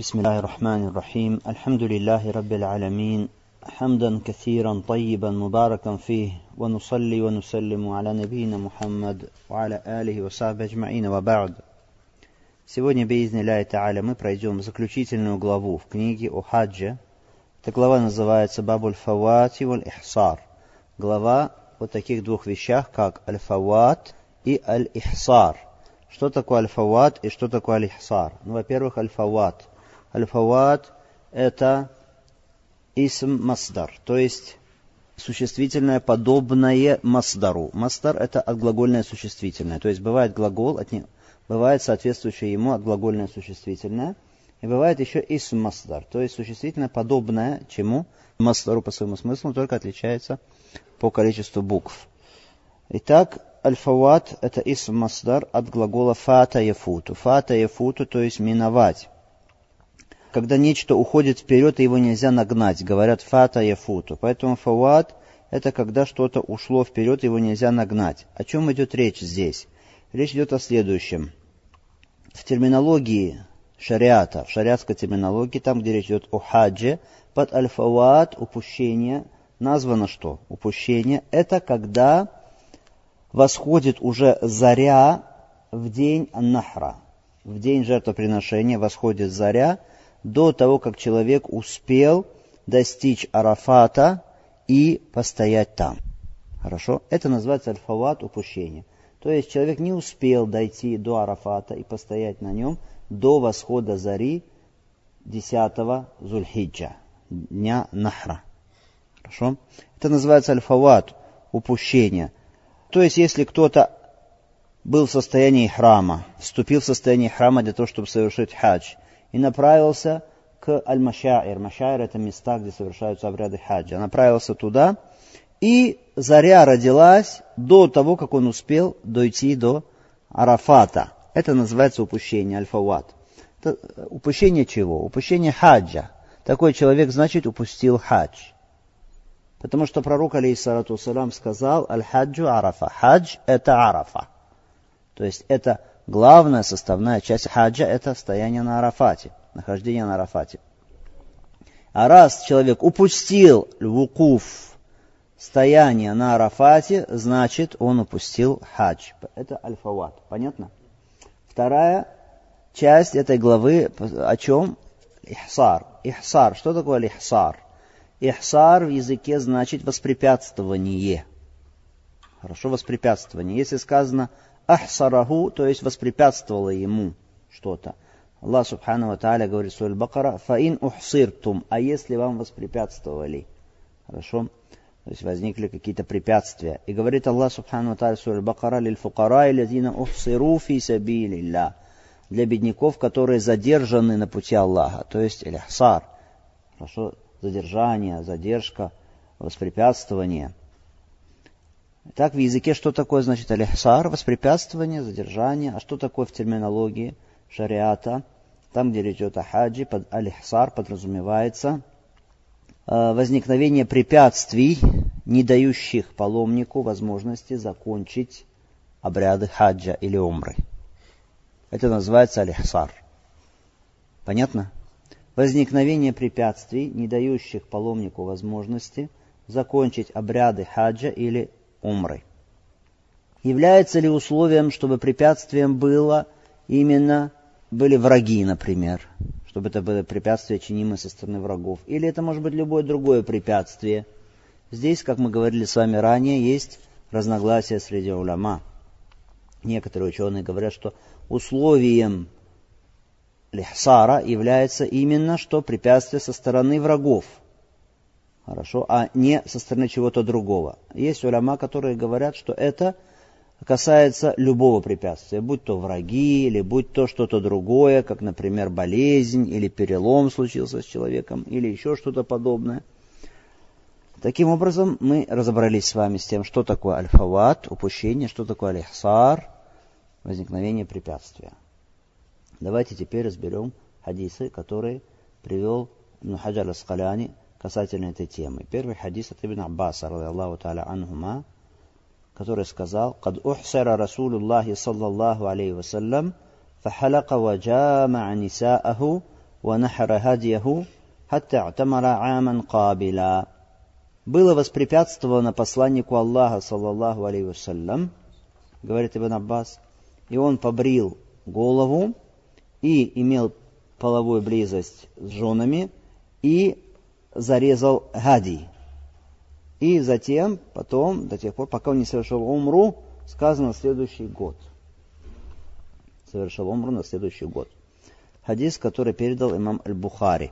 بسم الله الرحمن الرحيم الحمد لله رب العالمين حمدا كثيرا طيبا مباركا فيه ونصلي ونسلم على نبينا محمد وعلى آله وصحبه أجمعين وبعد Сегодня, бейзни Тааля, мы пройдем заключительную главу в книге о хаджи. Эта глава называется Бабуль Фавати валь Ихсар. Глава о таких двух вещах, как Аль-Фават и Аль-Ихсар. Что такое Аль-Фават и что такое Аль-Ихсар? Ну, во-первых, Аль-Фават. – Аль-Фават – это исм масдар, то есть существительное подобное масдару. Масдар – это отглагольное существительное, то есть бывает глагол, от не... бывает соответствующее ему отглагольное существительное, и бывает еще исм масдар, то есть существительное подобное чему? Масдару по своему смыслу, только отличается по количеству букв. Итак, аль-фават – это исм масдар от глагола фата яфуту. Фата яфуту, то есть миновать когда нечто уходит вперед, и его нельзя нагнать. Говорят фата яфуту. Поэтому фават – это когда что-то ушло вперед, его нельзя нагнать. О чем идет речь здесь? Речь идет о следующем. В терминологии шариата, в шариатской терминологии, там, где речь идет о хаджи, под аль-фават, упущение, названо что? Упущение – это когда восходит уже заря в день нахра. В день жертвоприношения восходит заря – до того, как человек успел достичь Арафата и постоять там. Хорошо? Это называется альфават упущения. То есть человек не успел дойти до Арафата и постоять на нем до восхода зари 10 Зульхиджа, дня Нахра. Хорошо? Это называется альфават, упущение. То есть, если кто-то был в состоянии храма, вступил в состояние храма для того, чтобы совершить хадж, и направился к Аль-Машаир. Машаир – это места, где совершаются обряды хаджа. Направился туда, и заря родилась до того, как он успел дойти до Арафата. Это называется упущение, альфават. Это упущение чего? Упущение хаджа. Такой человек, значит, упустил хадж. Потому что пророк, алейхиссалату сказал, аль-хаджу арафа. Хадж – это арафа. То есть это главная составная часть хаджа – это стояние на Арафате, нахождение на Арафате. А раз человек упустил вукуф, стояние на Арафате, значит он упустил хадж. Это альфават. Понятно? Вторая часть этой главы о чем? Ихсар. Ихсар. Что такое ихсар? Ихсар в языке значит воспрепятствование. Хорошо, воспрепятствование. Если сказано ахсараху, то есть воспрепятствовало ему что-то. Аллах Субхану Ва Тааля говорит в Суре Бакара, фаин ухсиртум, а если вам воспрепятствовали, хорошо, то есть возникли какие-то препятствия. И говорит Аллах Субхану Ва Тааля в Суре Бакара, лиль фукара и лядина ухсиру фи сабилилля, для бедняков, которые задержаны на пути Аллаха, то есть илихсар, хорошо, задержание, задержка, воспрепятствование – так, в языке что такое, значит, алихсар, воспрепятствование, задержание. А что такое в терминологии шариата? Там, где речь идет о хаджи, под алихсар подразумевается э, возникновение препятствий, не дающих паломнику возможности закончить обряды хаджа или умры. Это называется алихсар. Понятно? Возникновение препятствий, не дающих паломнику возможности закончить обряды хаджа или умры. Является ли условием, чтобы препятствием было именно были враги, например, чтобы это было препятствие, чинимое со стороны врагов, или это может быть любое другое препятствие. Здесь, как мы говорили с вами ранее, есть разногласия среди уляма. Некоторые ученые говорят, что условием лихсара является именно что препятствие со стороны врагов – Хорошо, а не со стороны чего-то другого. Есть уляма, которые говорят, что это касается любого препятствия, будь то враги, или будь то что-то другое, как, например, болезнь, или перелом случился с человеком, или еще что-то подобное. Таким образом, мы разобрались с вами с тем, что такое альфават, упущение, что такое алихсар, возникновение препятствия. Давайте теперь разберем хадисы, которые привел Хаджар Аскаляни касательно этой темы. Первый хадис от Ибн Аббаса, Аллаху та'аля анхума, который сказал, «Кад ухсара Расулуллахи саллаллаху алейхи вассалям, фахалака ва джамаа нисааху, ва нахара хадьяху, хатта атамара аман кабила». Было воспрепятствовано посланнику Аллаха, саллаллаху алейхи вассалям, говорит Ибн Аббас, и он побрил голову и имел половую близость с женами, и зарезал гадий. И затем, потом, до тех пор, пока он не совершил умру, сказано следующий год. Совершил умру на следующий год. Хадис, который передал имам Аль-Бухари.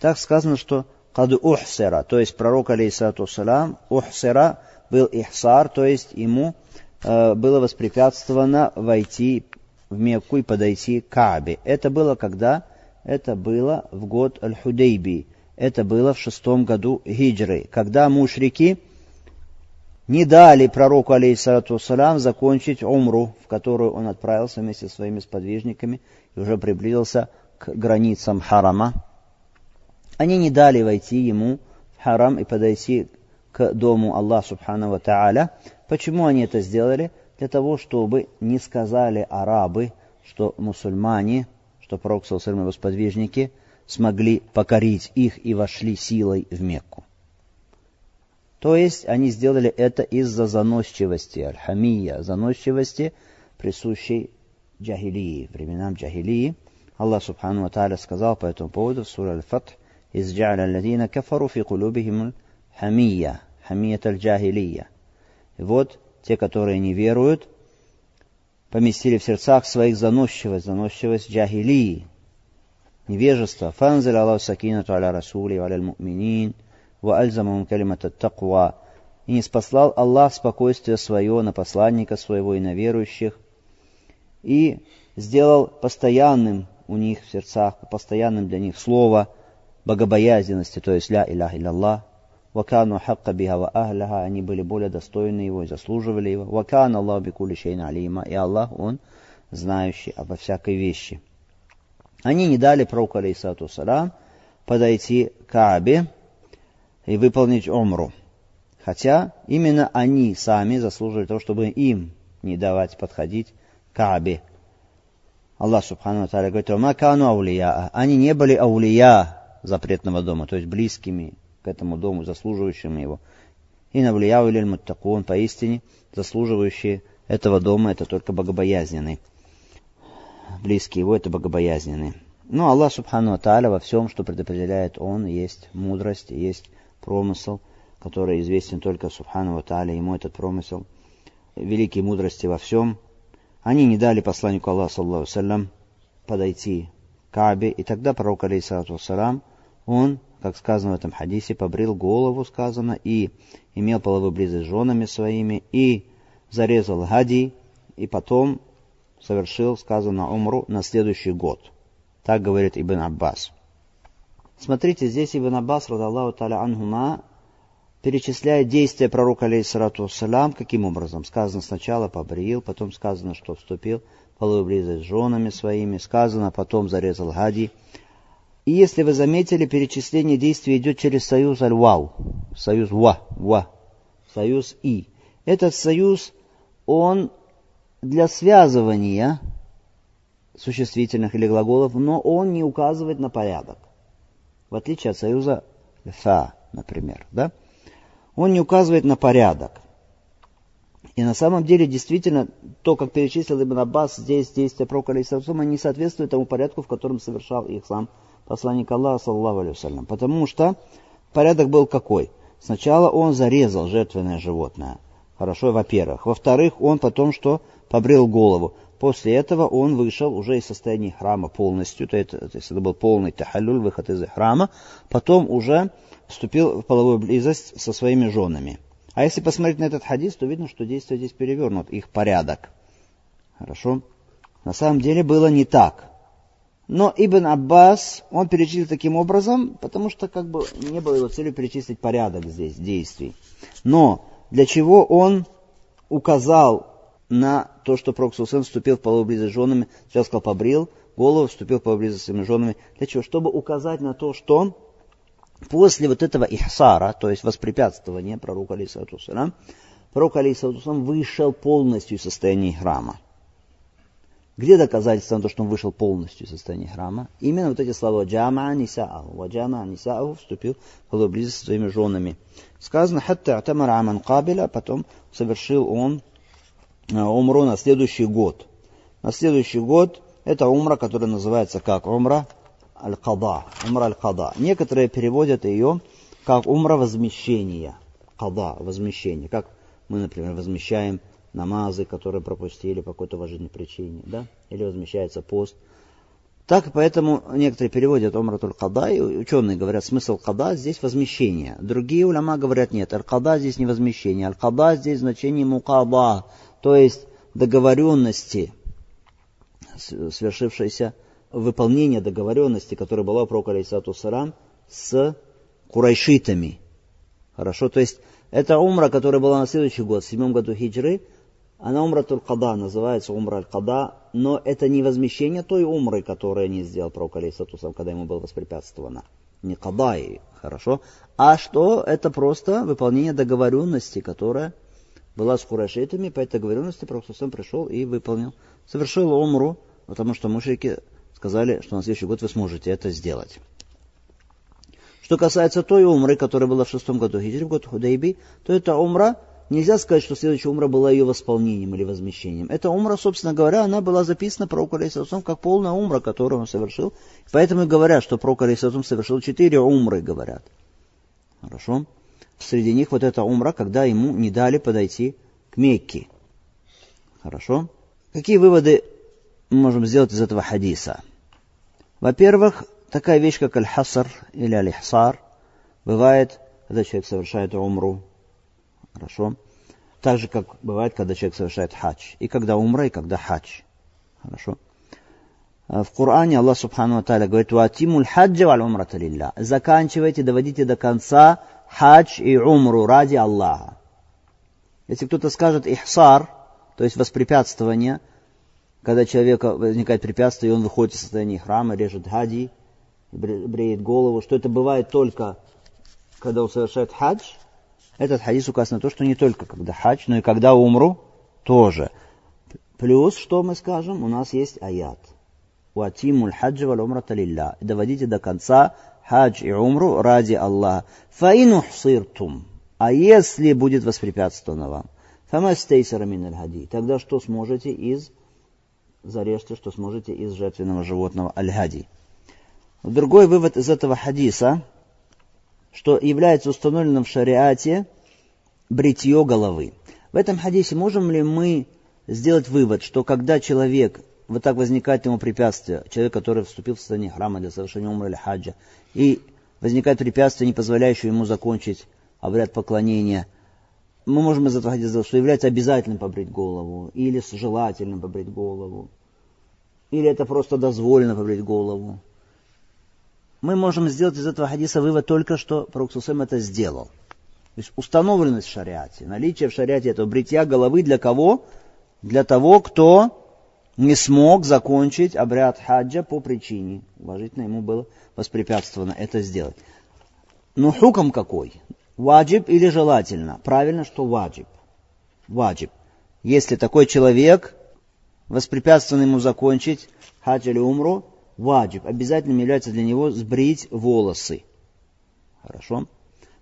Так сказано, что каду ухсера, то есть пророк, алейсату салам, ухсера был ихсар, то есть ему э, было воспрепятствовано войти в Мекку и подойти к Каабе. Это было когда? Это было в год Аль-Худейби. Это было в шестом году хиджры, когда мушрики не дали пророку, алейхиссалату салам, закончить умру, в которую он отправился вместе со своими сподвижниками и уже приблизился к границам харама. Они не дали войти ему в харам и подойти к дому Аллаха Субхану Тааля. Почему они это сделали? Для того, чтобы не сказали арабы, что мусульмане, что пророк Салсалам и его сподвижники – смогли покорить их и вошли силой в Мекку. То есть они сделали это из-за заносчивости, аль-хамия, заносчивости, присущей джахилии, временам джахилии. Аллах Субхану Ва сказал по этому поводу в суре Аль-Фатх, «Изджа'ля алладина кафару фи кулубихим хамия, хамият аль-джахилия». Вот те, которые не веруют, поместили в сердцах своих заносчивость, заносчивость джахилии, невежества. Фанзаля Аллаху сакинату аля расули аля муминин ва альзамам калимата таква. И не спаслал Аллах спокойствие свое на посланника своего и на верующих, и сделал постоянным у них в сердцах, постоянным для них слово богобоязненности, то есть «Ля Илях Илляллах», «Вакану хакка биха ва ахляха», они были более достойны его и заслуживали его, «Вакан Аллаху бикули шейн алима», и Аллах, Он знающий обо всякой вещи. Они не дали пророку, алейсату салам, подойти к Каабе и выполнить умру. Хотя именно они сами заслуживали того, чтобы им не давать подходить к Каабе. Аллах Субхану Тааля говорит, «Макану аулия». Они не были аулия запретного дома, то есть близкими к этому дому, заслуживающими его. И навлияу или муттакун, поистине заслуживающие этого дома, это только богобоязненный близкие его, это богобоязненные. Но Аллах Субхану Тааля во всем, что предопределяет Он, есть мудрость, есть промысел, который известен только Субхану Тааля, ему этот промысел. Великие мудрости во всем. Они не дали посланнику Аллаха, саллаху салям, подойти к Кабе, и тогда пророк, алейхиссалату салам, он, как сказано в этом хадисе, побрил голову, сказано, и имел половую близость с женами своими, и зарезал гади, и потом совершил, сказано, умру на следующий год. Так говорит Ибн Аббас. Смотрите, здесь Ибн Аббас, радаллаху таля анхума, перечисляет действия пророка, алейхиссалату вассалям, каким образом. Сказано сначала побрил, потом сказано, что вступил в половую близость с женами своими, сказано, потом зарезал гади. И если вы заметили, перечисление действий идет через союз аль-вау, союз ва, ва, союз и. Этот союз, он для связывания существительных или глаголов, но он не указывает на порядок. В отличие от союза фа, например. Да? Он не указывает на порядок. И на самом деле, действительно, то, как перечислил Ибн Аббас, здесь действия пророка Алейсалсума не соответствует тому порядку, в котором совершал их сам посланник Аллаха, саллаху алейhi Потому что порядок был какой? Сначала он зарезал жертвенное животное. Хорошо, во-первых. Во-вторых, он потом что? Побрил голову. После этого он вышел уже из состояния храма полностью, то, есть это был полный тахалюль, выход из храма, потом уже вступил в половую близость со своими женами. А если посмотреть на этот хадис, то видно, что действие здесь перевернут, их порядок. Хорошо? На самом деле было не так. Но Ибн Аббас, он перечислил таким образом, потому что как бы не было его целью перечислить порядок здесь действий. Но для чего он указал на то, что Пророк Сусен вступил в половую близость с женами, сейчас сказал, побрил голову, вступил в половую близость с своими женами. Для чего? Чтобы указать на то, что после вот этого ихсара, то есть воспрепятствования пророка Алисату пророк Алисату вышел полностью из состояния храма. Где доказательство на то, что он вышел полностью из состояния храма? Именно вот эти слова «Джама нисааху». «Ваджама нисааху» вступил в половую близость со своими женами. Сказано «Хатта атамар аман кабеля», потом совершил он умру на следующий год. На следующий год это умра, которая называется как умра аль-када. Умра аль-када. Некоторые переводят ее как умра возмещения. Када, возмещение. Как мы, например, возмещаем намазы, которые пропустили по какой-то важной причине, да, или возмещается пост. Так, поэтому некоторые переводят Умратуль Када, и ученые говорят, смысл Када здесь возмещение. Другие уляма говорят, нет, Аль-Када здесь не возмещение, Аль-Када здесь значение Мукада, то есть договоренности, свершившейся выполнение договоренности, которая была у пророка Алейсату Сарам с курайшитами. Хорошо, то есть это умра, которая была на следующий год, в седьмом году хиджры, она умратуль када, называется умра аль-када, но это не возмещение той умры, которую не сделал пророк алейсатусам, когда ему было воспрепятствовано. Не када, хорошо, а что это просто выполнение договоренности, которая была с курашитами, по этой договоренности пророк пришел и выполнил. Совершил умру, потому что мужики сказали, что на следующий год вы сможете это сделать. Что касается той умры, которая была в шестом году хиджри, в год Худайби, то это умра, Нельзя сказать, что следующая умра была ее восполнением или возмещением. Эта умра, собственно говоря, она была записана пророку Алейсалам как полная умра, которую он совершил. Поэтому и говорят, что пророк Алейсалам совершил четыре умры, говорят. Хорошо? Среди них вот эта умра, когда ему не дали подойти к Мекке. Хорошо? Какие выводы мы можем сделать из этого хадиса? Во-первых, такая вещь, как аль-хаср или аль-ихсар, бывает, когда человек совершает умру, Хорошо? Так же, как бывает, когда человек совершает хадж. И когда умра, и когда хадж. Хорошо? А в Коране Аллах Субхану Тааля говорит, «Ватимуль хаджа валь умрата лилля». Заканчивайте, доводите до конца хадж и умру ради Аллаха. Если кто-то скажет ихсар, то есть воспрепятствование, когда человека возникает препятствие, и он выходит из состояния храма, режет хади, бреет голову, что это бывает только, когда он совершает хадж, этот хадис указан на то, что не только когда хадж, но и когда умру тоже. Плюс, что мы скажем, у нас есть аят. Уатимуль хаджа валь умрата лилля. Доводите до конца хадж и умру ради Аллаха. Фаину хсиртум. А если будет воспрепятствовано вам? Фамастейсара мин хади. Тогда что сможете из зарежьте, что сможете из жертвенного животного аль-хади. Другой вывод из этого хадиса – что является установленным в шариате бритье головы. В этом хадисе можем ли мы сделать вывод, что когда человек, вот так возникает ему препятствие, человек, который вступил в состояние храма для совершения умра или хаджа, и возникает препятствие, не позволяющее ему закончить обряд поклонения, мы можем из этого хадиса что является обязательным побрить голову, или желательным побрить голову, или это просто дозволено побрить голову мы можем сделать из этого хадиса вывод только, что Пророк это сделал. То есть установленность в шариате, наличие в шариате этого бритья головы для кого? Для того, кто не смог закончить обряд хаджа по причине. Уважительно ему было воспрепятствовано это сделать. Но хуком какой? Ваджиб или желательно? Правильно, что ваджиб. Ваджиб. Если такой человек воспрепятствован ему закончить хадж или умру, ваджиб, обязательным является для него сбрить волосы. Хорошо?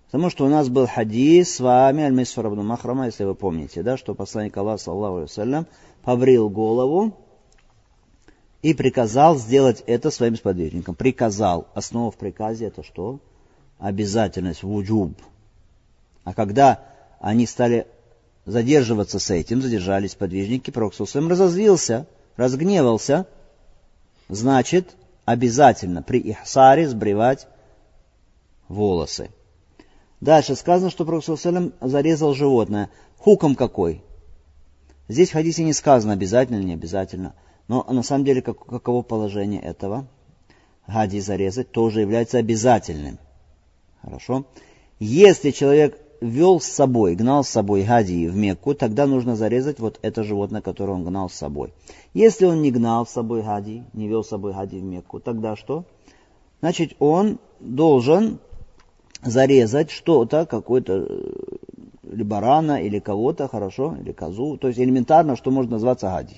Потому что у нас был хадис с вами, Аль-Мисфар Махрама, если вы помните, да, что посланник Аллаха, саллаху алейhi побрил голову и приказал сделать это своим сподвижникам. Приказал. Основа в приказе это что? Обязательность, вуджуб. А когда они стали задерживаться с этим, задержались подвижники, Пророк разозлился, разгневался – значит обязательно при ихсаре сбривать волосы. Дальше сказано, что Пророк зарезал животное. Хуком какой? Здесь в хадисе не сказано, обязательно не обязательно. Но на самом деле как, каково положение этого? Хади зарезать тоже является обязательным. Хорошо? Если человек вел с собой, гнал с собой гади в Мекку, тогда нужно зарезать вот это животное, которое он гнал с собой. Если он не гнал с собой гади, не вел с собой гади в Мекку, тогда что? Значит, он должен зарезать что-то, какой-то э, или барана, или кого-то, хорошо, или козу, то есть элементарно, что может называться гади.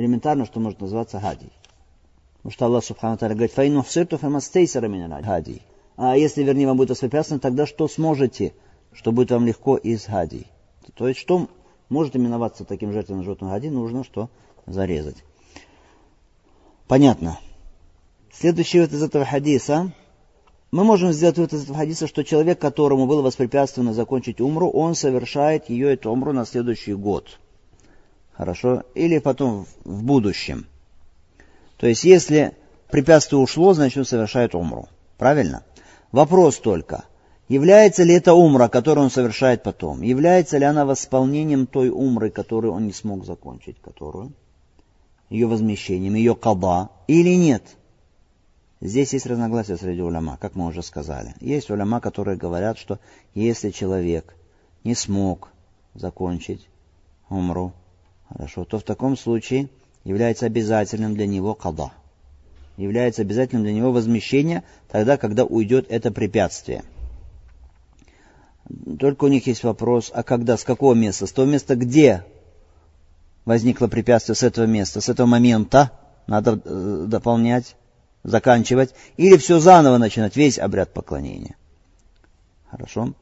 Элементарно, что может называться гадий. Потому что Аллах Субхану Таля говорит, «Фаину хсирту фамастейсера меня гадий». А если, вернее, вам будет воспрепятствовано, тогда что сможете, что будет вам легко из гадий? То есть, что может именоваться таким жертвенным животным гадий, нужно что? Зарезать. Понятно. Следующий вот из этого хадиса. Мы можем сделать вывод из этого хадиса, что человек, которому было воспрепятствовано закончить умру, он совершает ее, эту умру, на следующий год. Хорошо? Или потом в будущем. То есть, если препятствие ушло, значит он совершает умру. Правильно? Вопрос только, является ли это умра, которую он совершает потом, является ли она восполнением той умры, которую он не смог закончить, которую, ее возмещением, ее каба, или нет? Здесь есть разногласия среди уляма, как мы уже сказали. Есть уляма, которые говорят, что если человек не смог закончить умру, хорошо, то в таком случае является обязательным для него када является обязательным для него возмещение тогда, когда уйдет это препятствие. Только у них есть вопрос, а когда, с какого места? С того места, где возникло препятствие, с этого места, с этого момента надо э, дополнять, заканчивать, или все заново начинать, весь обряд поклонения. Хорошо?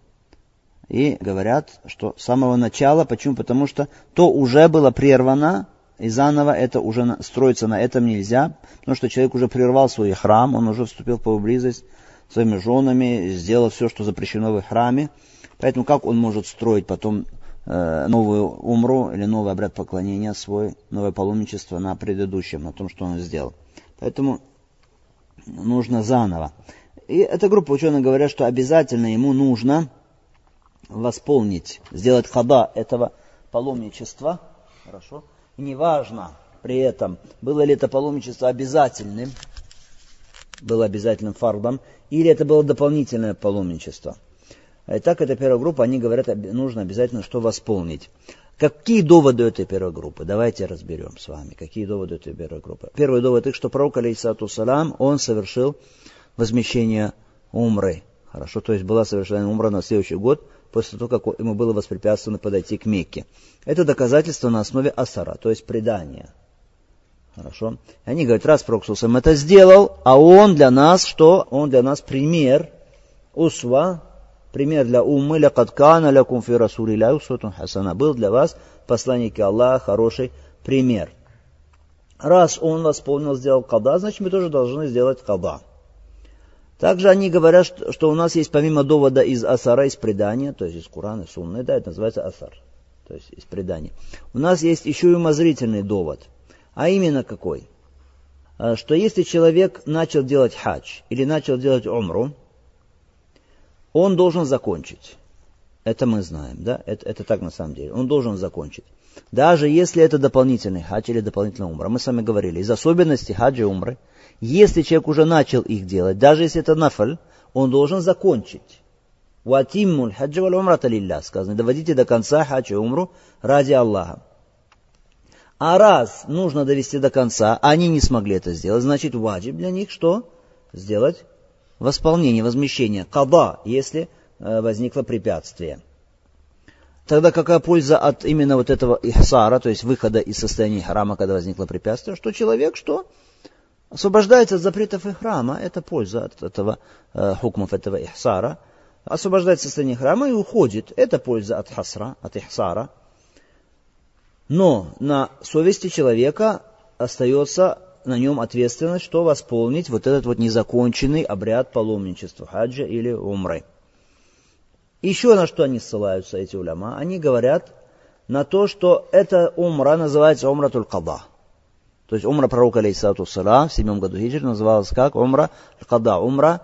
И говорят, что с самого начала, почему? Потому что то уже было прервано, и заново это уже строиться на этом нельзя, потому что человек уже прервал свой храм, он уже вступил в близость своими женами, сделал все, что запрещено в храме. Поэтому как он может строить потом э, новую умру или новый обряд поклонения свой, новое паломничество на предыдущем, на том, что он сделал. Поэтому нужно заново. И эта группа ученых говорят, что обязательно ему нужно восполнить, сделать хода этого паломничества, хорошо, и неважно при этом, было ли это паломничество обязательным, было обязательным фардом, или это было дополнительное паломничество. Итак, эта первая группа, они говорят, нужно обязательно что восполнить. Какие доводы этой первой группы? Давайте разберем с вами, какие доводы этой первой группы. Первый довод, их, что пророк, алейсату салам, он совершил возмещение умры. Хорошо, то есть была совершена умра на следующий год, после того, как ему было воспрепятствовано подойти к Мекке. Это доказательство на основе асара, то есть предания. Хорошо. И они говорят, раз Проксусом это сделал, а он для нас что? Он для нас пример, усва, пример для уммы, ля каткана, ля кумфи расулиля, усватун хасана. Был для вас, посланники Аллаха, хороший пример. Раз он восполнил, сделал када, значит мы тоже должны сделать када. Также они говорят, что, что у нас есть помимо довода из Асара, из предания, то есть из Курана, Сунны, да, это называется Асар, то есть из предания. У нас есть еще и умозрительный довод. А именно какой? А, что если человек начал делать хадж или начал делать умру, он должен закончить. Это мы знаем, да? Это, это так на самом деле. Он должен закончить. Даже если это дополнительный хадж или дополнительная умра. Мы с вами говорили, из особенностей хаджа и умры – если человек уже начал их делать, даже если это нафаль, он должен закончить. Ватиммуль хаджа валь умрата лилля, сказано, доводите до конца хаджа и умру ради Аллаха. А раз нужно довести до конца, они не смогли это сделать, значит ваджиб для них что? Сделать восполнение, возмещение, каба, если э, возникло препятствие. Тогда какая польза от именно вот этого ихсара, то есть выхода из состояния храма, когда возникло препятствие, что человек что? Освобождается от запретов и храма, это польза от этого э, хукмов этого ихсара, освобождается от состояния храма и уходит, это польза от хасра, от ихсара. Но на совести человека остается на нем ответственность, что восполнить вот этот вот незаконченный обряд паломничества, хаджа или умры. Еще на что они ссылаются, эти уляма? Они говорят на то, что эта умра называется умратуль када – то есть умра пророка, алейхиссалату в седьмом году хиджры называлась как умра када, умра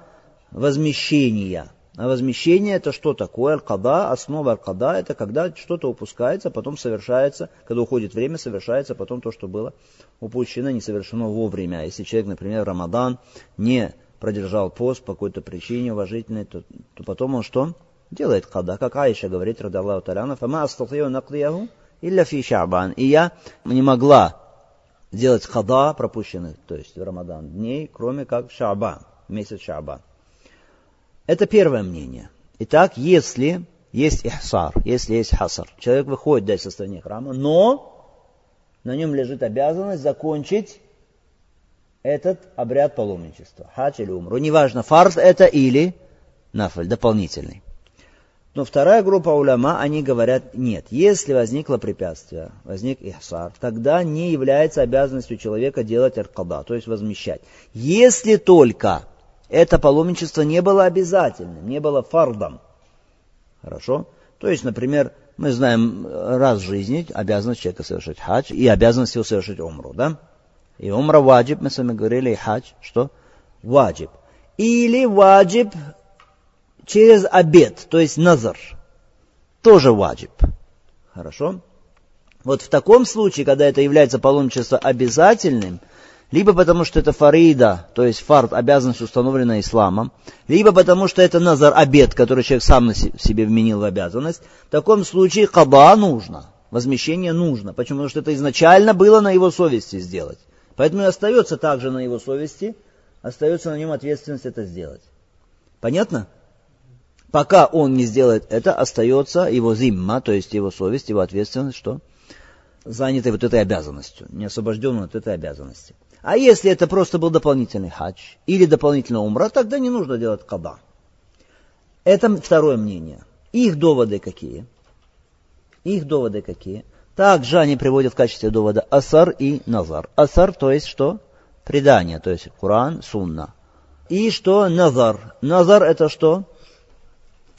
возмещения. А возмещение это что такое? Аль-Када, основа Аль-Када это когда что-то упускается, потом совершается, когда уходит время, совершается потом то, что было упущено, не совершено вовремя. Если человек, например, Рамадан не продержал пост по какой-то причине уважительной, то, то потом он что? Делает када, как Аиша говорит, радаллаху таляна, фама астатию наклияху илля фи шабан. И я не могла сделать хада пропущенных, то есть в Рамадан дней, кроме как Шабан, месяц Шабан. Это первое мнение. Итак, если есть ихсар, если есть хасар, человек выходит из состояния храма, но на нем лежит обязанность закончить этот обряд паломничества, хадж или умру. Неважно, фард это или нафаль, дополнительный. Но вторая группа уляма, они говорят, нет, если возникло препятствие, возник ихсар, тогда не является обязанностью человека делать аркада, то есть возмещать. Если только это паломничество не было обязательным, не было фардом. Хорошо? То есть, например, мы знаем раз в жизни обязанность человека совершить хадж и обязанность его совершить умру, да? И умра ваджиб, мы с вами говорили, и хадж, что? Ваджиб. Или ваджиб через обед, то есть назар. Тоже ваджиб. Хорошо? Вот в таком случае, когда это является паломничество обязательным, либо потому что это фарида, то есть фард, обязанность установлена исламом, либо потому что это назар, обед, который человек сам на себе вменил в обязанность, в таком случае каба нужно, возмещение нужно. Почему? Потому что это изначально было на его совести сделать. Поэтому и остается также на его совести, остается на нем ответственность это сделать. Понятно? Пока он не сделает это, остается его зимма, то есть его совесть, его ответственность, что? Занятой вот этой обязанностью, не освобожден от этой обязанности. А если это просто был дополнительный хадж или дополнительный умра, тогда не нужно делать каба. Это второе мнение. Их доводы какие? Их доводы какие? Также они приводят в качестве довода асар и назар. Асар, то есть что? Предание, то есть Коран, Сунна. И что назар? Назар это что?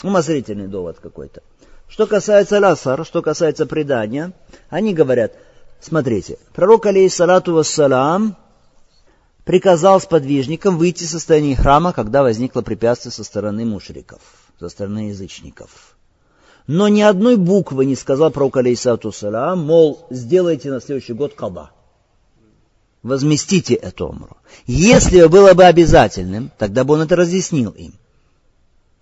Умозрительный довод какой-то. Что касается лясар, что касается предания, они говорят, смотрите, пророк алейхиссалату вассалам приказал сподвижникам выйти из состояния храма, когда возникло препятствие со стороны мушриков, со стороны язычников. Но ни одной буквы не сказал пророк алейхиссалату вассалам, мол, сделайте на следующий год каба. Возместите эту умру. Если было бы обязательным, тогда бы он это разъяснил им.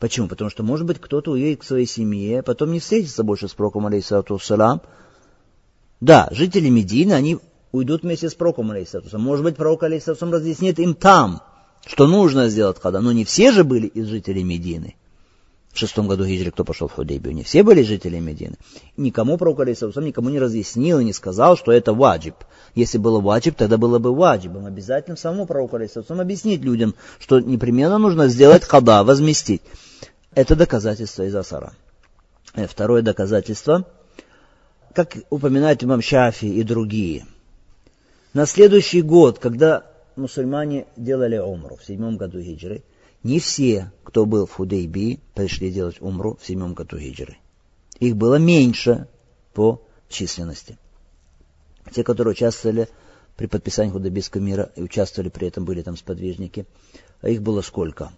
Почему? Потому что, может быть, кто-то уедет к своей семье, потом не встретится больше с пророком, алейхиссалату салам. Да, жители Медины, они уйдут вместе с пророком, алейхиссалату Может быть, пророк, алейхиссалату разъяснит им там, что нужно сделать когда. Но не все же были из жителей Медины. В шестом году хиджри кто пошел в Худейбию? Не все были жители Медины. Никому пророк, алейхиссалату никому не разъяснил и не сказал, что это ваджиб. Если было ваджиб, тогда было бы ваджибом. Обязательно самому пророку, алейхиссалату объяснить людям, что непременно нужно сделать хада, возместить. Это доказательство из Асара. Э, второе доказательство, как упоминает имам Шафи и другие. На следующий год, когда мусульмане делали умру в седьмом году хиджры, не все, кто был в Худейби, пришли делать умру в седьмом году хиджры. Их было меньше по численности. Те, которые участвовали при подписании Худайбийского мира и участвовали при этом, были там сподвижники, а их было сколько?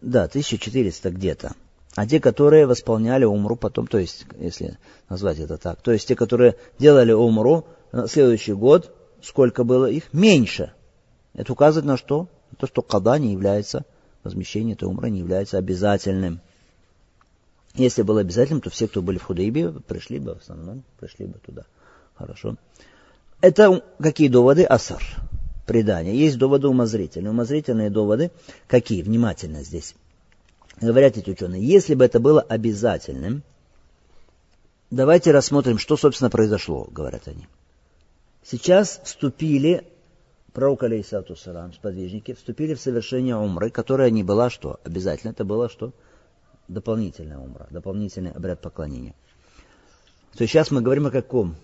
Да, 1400 где-то. А те, которые восполняли умру потом, то есть, если назвать это так, то есть те, которые делали умру на следующий год, сколько было их? Меньше. Это указывает на что? На то, что када не является, возмещение этой умры не является обязательным. Если было обязательным, то все, кто были в Худейбе, пришли бы в основном, пришли бы туда. Хорошо. Это какие доводы? Асар предания. Есть доводы умозрительные. Умозрительные доводы какие? Внимательно здесь. Говорят эти ученые, если бы это было обязательным, давайте рассмотрим, что, собственно, произошло, говорят они. Сейчас вступили, пророк алейсату салам, сподвижники, вступили в совершение умры, которая не была что? Обязательно это было что? Дополнительная умра, дополнительный обряд поклонения. То есть сейчас мы говорим о каком?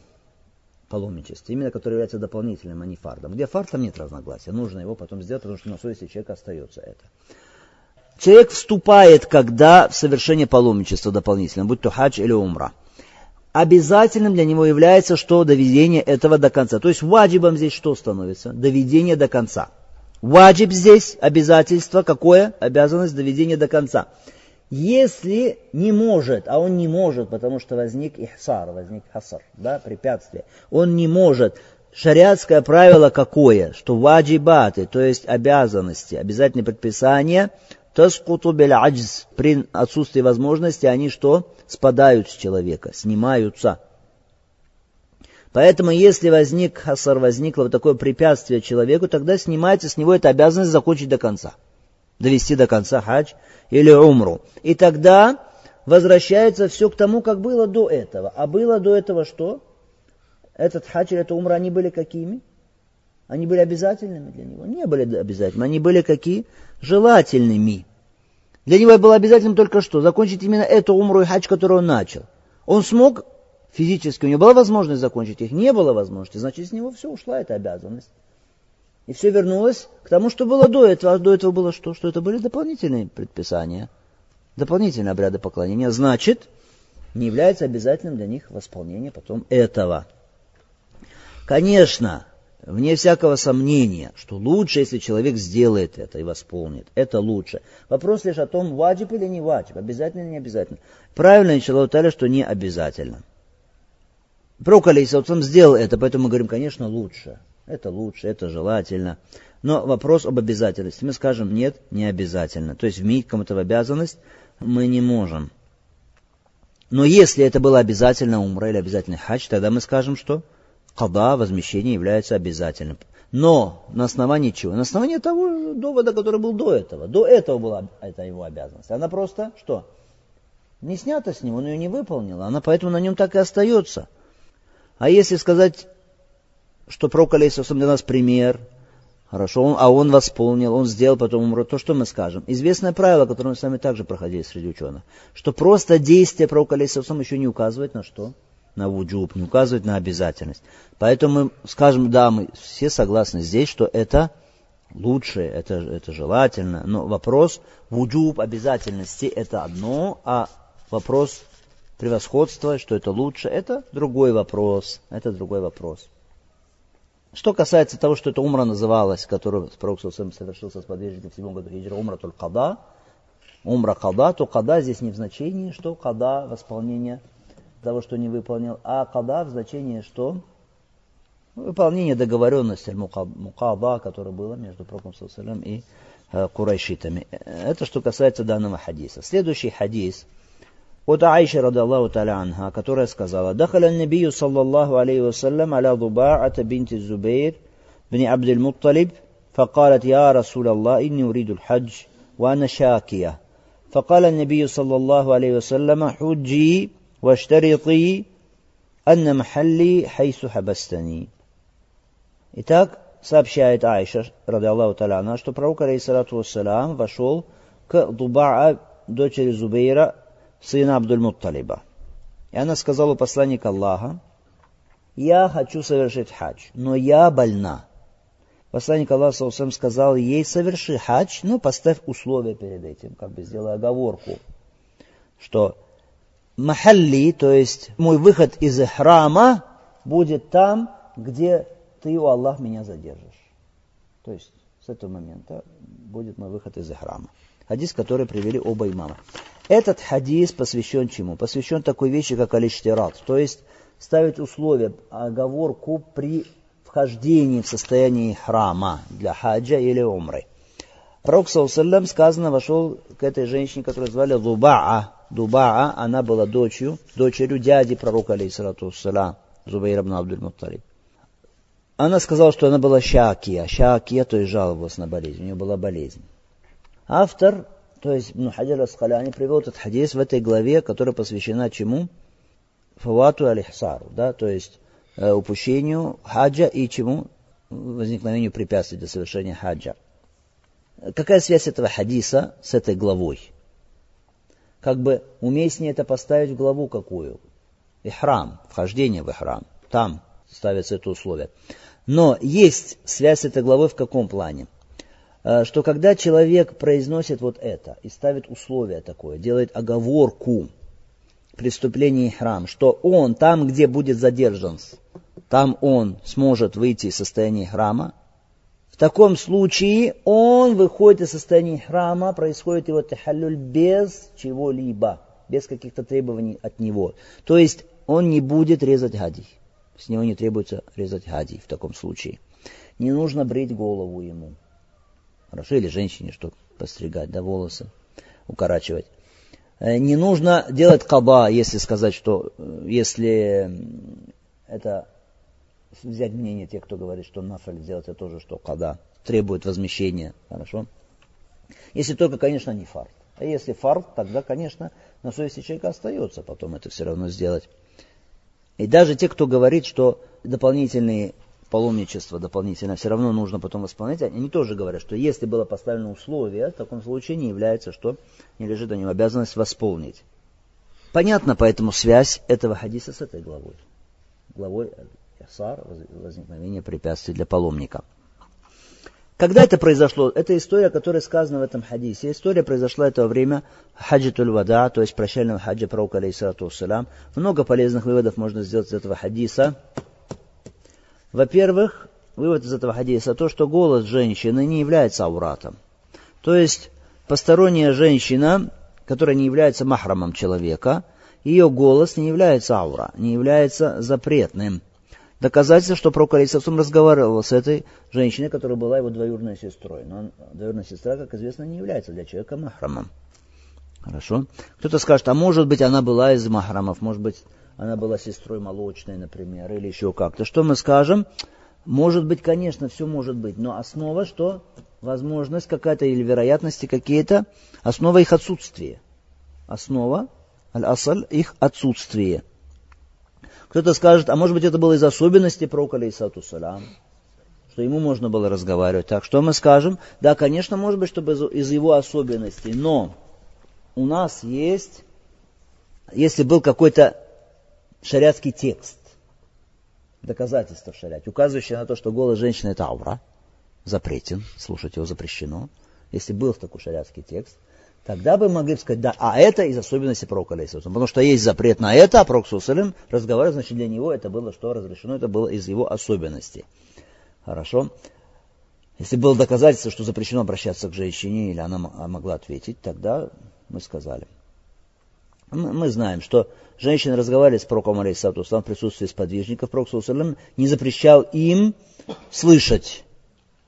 Паломничестве, именно который является дополнительным, а не фардом. Где фард, нет разногласия. Нужно его потом сделать, потому что на совести человека остается это. Человек вступает, когда в совершение паломничества дополнительно, будь то хадж или умра. Обязательным для него является что? Доведение этого до конца. То есть ваджибом здесь что становится? Доведение до конца. Ваджиб здесь обязательство какое? Обязанность доведения до конца. Если не может, а он не может, потому что возник ихсар, возник хасар, да, препятствие, он не может, шариатское правило какое? Что ваджибаты, то есть обязанности, обязательные предписания, таскуту аджз, при отсутствии возможности, они что? Спадают с человека, снимаются. Поэтому, если возник хасар, возникло вот такое препятствие человеку, тогда снимается с него эта обязанность закончить до конца довести до конца хадж или умру. И тогда возвращается все к тому, как было до этого. А было до этого что? этот хадж или эта умра, они были какими? Они были обязательными для него? Не были обязательными. Они были какие? Желательными. Для него было обязательным только что? Закончить именно эту умру и хадж, которую он начал. Он смог физически, у него была возможность закончить их? Не было возможности. Значит, с него все ушла эта обязанность. И все вернулось к тому, что было до этого. А до этого было что? Что это были дополнительные предписания. Дополнительные обряды поклонения. Значит, не является обязательным для них восполнение потом этого. Конечно, вне всякого сомнения, что лучше, если человек сделает это и восполнит. Это лучше. Вопрос лишь о том, ваджиб или не ваджиб, обязательно или не обязательно. Правильно, иншаллаху что не обязательно. Пророк Алейсалам сделал это, поэтому мы говорим, конечно, лучше. Это лучше, это желательно. Но вопрос об обязательности. Мы скажем, нет, не обязательно. То есть вменить кому-то в обязанность мы не можем. Но если это было обязательно умра или обязательный хадж, тогда мы скажем, что када, возмещение является обязательным. Но на основании чего? На основании того довода, который был до этого. До этого была это его обязанность. Она просто что? Не снята с него, он ее не выполнил. Она поэтому на нем так и остается. А если сказать, что пророк Алейсусам для нас пример, хорошо, он, а он восполнил, он сделал, потом умрет, то что мы скажем? Известное правило, которое мы с вами также проходили среди ученых, что просто действие пророка Алейсусам еще не указывает на что? На вуджуб, не указывает на обязательность. Поэтому мы скажем, да, мы все согласны здесь, что это лучше, это, это желательно, но вопрос вуджуб обязательности это одно, а вопрос превосходства, что это лучше, это другой вопрос. Это другой вопрос. Что касается того, что это умра называлась, которую пророк совершил со сподвижником в седьмом году хиджра, умра только када, умра када, то када здесь не в значении, что када восполнение того, что не выполнил, а када в значении, что выполнение договоренности мукада, которое было между пророком и э, курайшитами. Это что касается данного хадиса. Следующий хадис – от Аиши, рады Аллаху таля анха, которая сказала, «Дахаля набию, саллаллаху алейhi вассалям, аля Дуба'ата бинти Зубейр, бни Абдул Мутталиб, فقالت يا رسول الله إني أريد الحج وأنا شاكية فقال النبي صلى الله عليه وسلم حجي واشترطي أن محلي حيث حبستني Итак, сообщает Айша, ради Аллаху Таляна, что пророк, алейхиссалату вассалам, вошел к Дубаа, дочери Зубейра, сына Абдуль-Мутталиба. И она сказала посланник Аллаха, я хочу совершить хадж, но я больна. Посланник Аллаха сам сказал ей, соверши хадж, но поставь условия перед этим, как бы сделай оговорку, что махалли, то есть мой выход из храма будет там, где ты, у Аллах, меня задержишь. То есть с этого момента будет мой выход из храма. Хадис, который привели оба имама. Этот хадис посвящен чему? Посвящен такой вещи, как алиштират, то есть ставить условия, оговорку при вхождении в состояние храма для хаджа или умры. Пророк, саллиллам, сказано, вошел к этой женщине, которую звали Дубаа. Дубаа, она была дочерью, дочерью дяди пророка, алейхиссалату вассалам, Зубайр ибн Абдуль. Она сказала, что она была шакия. Шакия, то есть жаловалась на болезнь. У нее была болезнь. Автор то есть Ибн Хаджар Аскаляни привел этот хадис в этой главе, которая посвящена чему? Фавату алихсару, да, то есть э, упущению хаджа и чему? Возникновению препятствий для совершения хаджа. Какая связь этого хадиса с этой главой? Как бы уместнее это поставить в главу какую? Ихрам, вхождение в ихрам. Там ставится это условие. Но есть связь этой главы в каком плане? Э, что когда человек произносит вот это и ставит условие такое, делает оговорку преступления храм, что он там, где будет задержан, там он сможет выйти из состояния храма, в таком случае он выходит из состояния храма, происходит его тахалюль без чего-либо, без каких-то требований от него. То есть он не будет резать гадий. С него не требуется резать гадий в таком случае. Не нужно брить голову ему. Хорошо, или женщине, что постригать, да, волосы, укорачивать. Э, не нужно делать каба, если сказать, что э, если это взять мнение тех, кто говорит, что нафаль сделать это тоже, что када требует возмещения, хорошо? Если только, конечно, не фарт. А если фарт, тогда, конечно, на совести человека остается потом это все равно сделать. И даже те, кто говорит, что дополнительные паломничества дополнительно все равно нужно потом восполнять, они тоже говорят, что если было поставлено условие, в таком случае не является, что не лежит на нем обязанность восполнить. Понятно поэтому связь этого хадиса с этой главой. Главой Ясар, возникновение препятствий для паломника. Когда это произошло? Это история, которая сказана в этом хадисе. История произошла это во время хаджитуль вада, то есть прощального хаджа пророка, алейсалату Много полезных выводов можно сделать из этого хадиса. Во-первых, вывод из этого хадиса то, что голос женщины не является ауратом. То есть посторонняя женщина, которая не является махрамом человека, ее голос не является аура, не является запретным. Доказательство, что пророк Алисавсум разговаривал с этой женщиной, которая была его двоюродной сестрой. Но двоюродная сестра, как известно, не является для человека махрамом. Хорошо. Кто-то скажет, а может быть она была из махрамов, может быть она была сестрой молочной, например, или еще как-то. Что мы скажем? Может быть, конечно, все может быть, но основа что? Возможность какая-то или вероятности какие-то, основа их отсутствия. Основа, аль-асаль, их отсутствие. Кто-то скажет, а может быть это было из особенностей пророка, алейсату салям, что ему можно было разговаривать. Так, что мы скажем? Да, конечно, может быть, чтобы из его особенностей, но у нас есть, если был какой-то шариатский текст, доказательство в шариате, указывающее на то, что голос женщины это аура, запретен, слушать его запрещено, если был такой шариатский текст, тогда бы могли сказать, да, а это из особенностей пророка, потому что есть запрет на это, а пророк Сусалим разговаривает, значит, для него это было что разрешено, это было из его особенностей. Хорошо? Если было доказательство, что запрещено обращаться к женщине, или она могла ответить, тогда мы сказали. Мы знаем, что женщины разговаривали с пророком Алейсату в присутствии сподвижников. Пророк Саусалям не запрещал им слышать.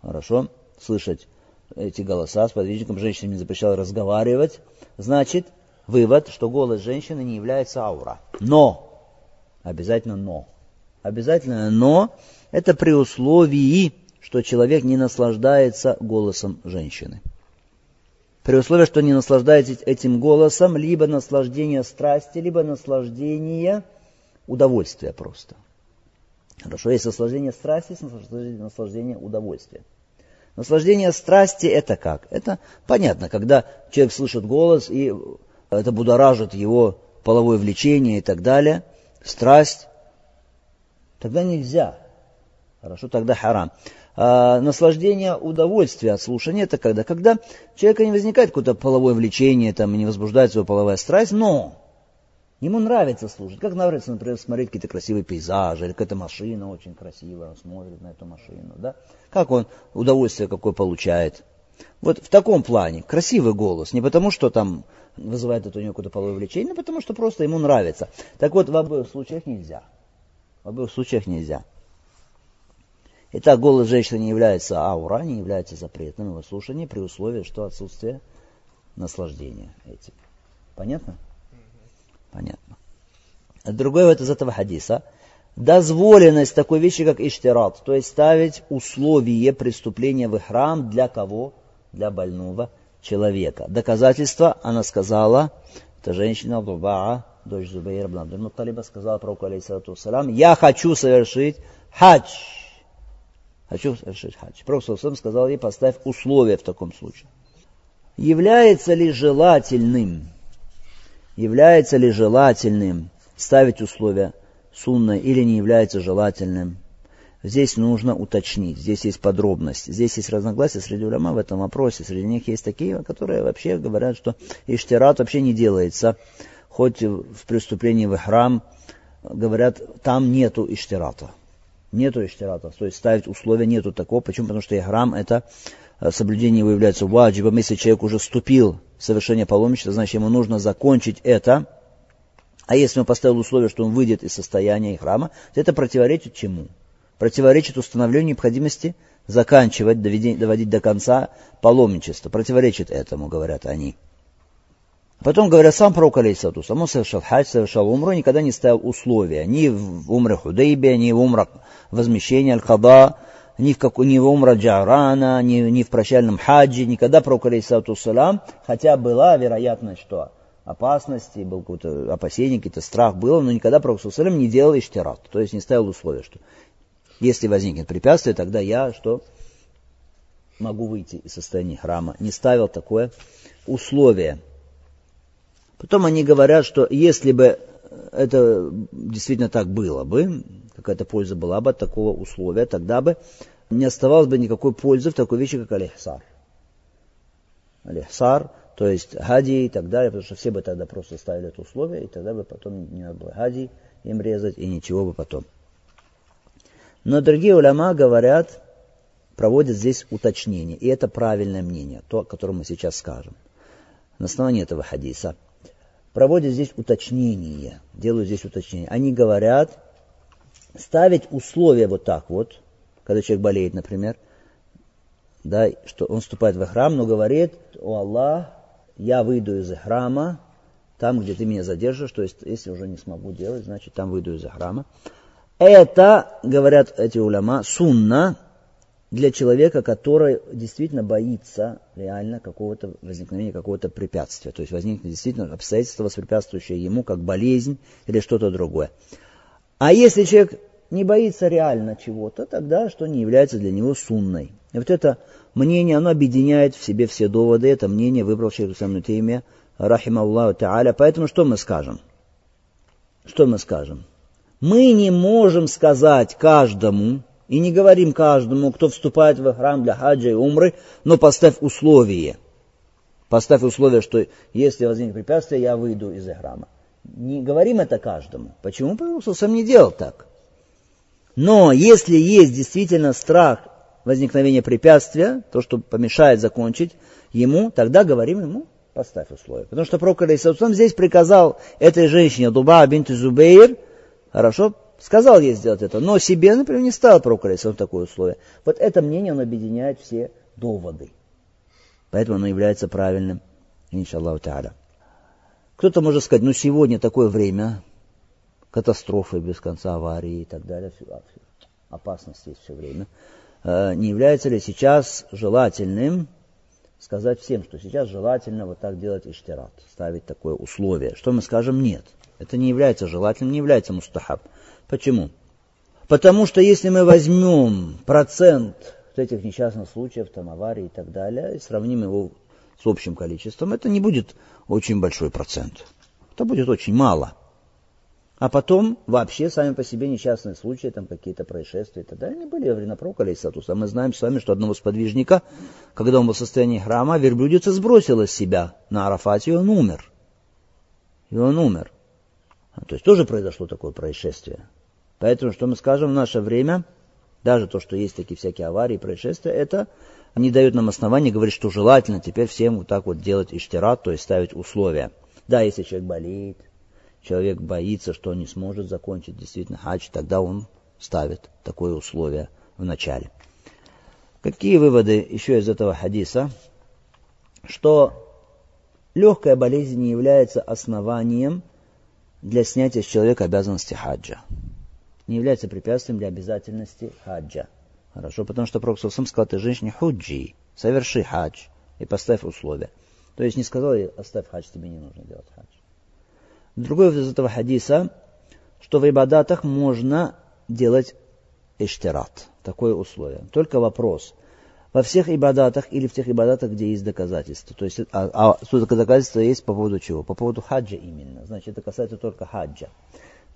Хорошо? Слышать эти голоса. Сподвижникам женщинам не запрещал разговаривать. Значит, вывод, что голос женщины не является аура. Но, обязательно но. Обязательно но, это при условии, что человек не наслаждается голосом женщины при условии, что не наслаждаетесь этим голосом, либо наслаждение страсти, либо наслаждение удовольствия просто. Хорошо, есть наслаждение страсти, есть наслаждение удовольствия. Наслаждение страсти это как? Это понятно, когда человек слышит голос, и это будоражит его половое влечение и так далее, страсть, тогда нельзя. Хорошо, тогда харам а, наслаждение удовольствия от слушания, это когда? Когда у человека не возникает какое-то половое влечение, там, не возбуждается его половая страсть, но ему нравится слушать. Как нравится, например, смотреть какие-то красивые пейзажи, или какая-то машина очень красивая, он смотрит на эту машину, да? Как он удовольствие какое получает. Вот в таком плане красивый голос, не потому что там вызывает это у него какое-то половое влечение, а потому что просто ему нравится. Так вот, в обоих случаях нельзя. В обоих случаях нельзя. Итак, голос женщины не является аура, не является запретным его слушание при условии, что отсутствие наслаждения этим. Понятно? Понятно. Другой вот из этого хадиса. Дозволенность такой вещи, как иштират, то есть ставить условие преступления в храм для кого? Для больного человека. Доказательство, она сказала, эта женщина, Дубаа, дочь Зубейра, Абдул сказала пророку, алейхиссалату я хочу совершить хадж Хочу совершить хадж. Пророк сказал ей, поставь условия в таком случае. Является ли желательным, является ли желательным ставить условия сунна или не является желательным? Здесь нужно уточнить, здесь есть подробность, здесь есть разногласия среди уляма в этом вопросе. Среди них есть такие, которые вообще говорят, что иштират вообще не делается, хоть в преступлении в храм, говорят, там нету иштирата. Нету иштирата, то есть ставить условия нету такого. Почему? Потому что ихрам это э, соблюдение его является ваджибом. Если человек уже вступил в совершение паломничества, значит ему нужно закончить это. А если он поставил условие, что он выйдет из состояния храма, то это противоречит чему? Противоречит установлению необходимости заканчивать, доводить до конца паломничество. Противоречит этому, говорят они. Потом говорят, сам пророк, алейсату, сам он совершал хадж, совершал умру, никогда не ставил условия, ни в умре Худейбе, ни в умре возмещения Аль-Хада, ни в, как, ни в умра Джарана, ни, ни в прощальном хаджи, никогда пророк, алейсату салам, хотя была вероятность, что опасности, был какое-то опасение, какой-то страх было, но никогда пророк салам не делал иштират, то есть не ставил условия, что Если возникнет препятствие, тогда я что? Могу выйти из состояния храма. Не ставил такое условие. Потом они говорят, что если бы это действительно так было бы, какая-то польза была бы от такого условия, тогда бы не оставалось бы никакой пользы в такой вещи, как алихсар. Алихсар, то есть хади и так далее, потому что все бы тогда просто ставили это условие, и тогда бы потом не надо было хади им резать, и ничего бы потом. Но другие уляма говорят, проводят здесь уточнение, и это правильное мнение, то, о котором мы сейчас скажем. На основании этого хадиса проводят здесь уточнение, делают здесь уточнение. Они говорят, ставить условия вот так вот, когда человек болеет, например, да, что он вступает в храм, но говорит, о Аллах, я выйду из храма, там, где ты меня задержишь, то есть, если уже не смогу делать, значит, там выйду из храма. Это, говорят эти уляма, сунна для человека, который действительно боится реально какого-то возникновения какого-то препятствия. То есть возникнет действительно обстоятельство, воспрепятствующее ему, как болезнь или что-то другое. А если человек не боится реально чего-то, тогда что не является для него сунной. И вот это мнение, оно объединяет в себе все доводы. Это мнение выбрал Шейх Исам Нутеймия, рахима Аллаху Та'аля. Поэтому что мы скажем? Что мы скажем? Мы не можем сказать каждому, и не говорим каждому, кто вступает в храм для хаджа и умры, но поставь условие. Поставь условие, что если возникнет препятствие, я выйду из храма. Не говорим это каждому. Почему? Потому что сам не делал так. Но если есть действительно страх возникновения препятствия, то, что помешает закончить ему, тогда говорим ему, поставь условия. Потому что пророк Алейсалам здесь приказал этой женщине, Дуба бинт Зубейр, хорошо, сказал ей сделать это, но себе, например, не ставил пророк Алейсалам такое условие. Вот это мнение, оно объединяет все доводы. Поэтому оно является правильным, иншаллаху та'аля. Кто-то может сказать, ну сегодня такое время, катастрофы без конца, аварии и так далее, а, опасность есть все время. Э, не является ли сейчас желательным сказать всем, что сейчас желательно вот так делать иштират, ставить такое условие? Что мы скажем? Нет. Это не является желательным, не является мустахаб. Почему? Потому что если мы возьмем процент этих несчастных случаев, там, аварий и так далее, и сравним его с общим количеством, это не будет очень большой процент. Это будет очень мало. А потом вообще сами по себе несчастные случаи, там какие-то происшествия и так далее, не были во время пророка Алейсатуса. Мы знаем с вами, что одного сподвижника, когда он был в состоянии храма, верблюдица сбросила с себя на Арафате, и он умер. И он умер. А, то есть тоже произошло такое происшествие. Поэтому, что мы скажем в наше время, даже то, что есть такие всякие аварии, происшествия, это не дает нам основания говорить, что желательно теперь всем вот так вот делать иштират, то есть ставить условия. Да, если человек болеет, человек боится, что он не сможет закончить действительно хадж, тогда он ставит такое условие в начале. Какие выводы еще из этого хадиса? Что легкая болезнь не является основанием для снятия с человека обязанности хаджа. Не является препятствием для обязательности хаджа. Хорошо, потому что Пророк сам сказал этой женщине худжи, соверши хадж и поставь условия. То есть не сказал ей, оставь хадж, тебе не нужно делать хадж. Другой из этого хадиса, что в ибадатах можно делать иштират, такое условие. Только вопрос, во всех ибадатах или в тех ибадатах, где есть доказательства. То есть, а, а что доказательство есть по поводу чего? По поводу хаджа именно. Значит, это касается только хаджа.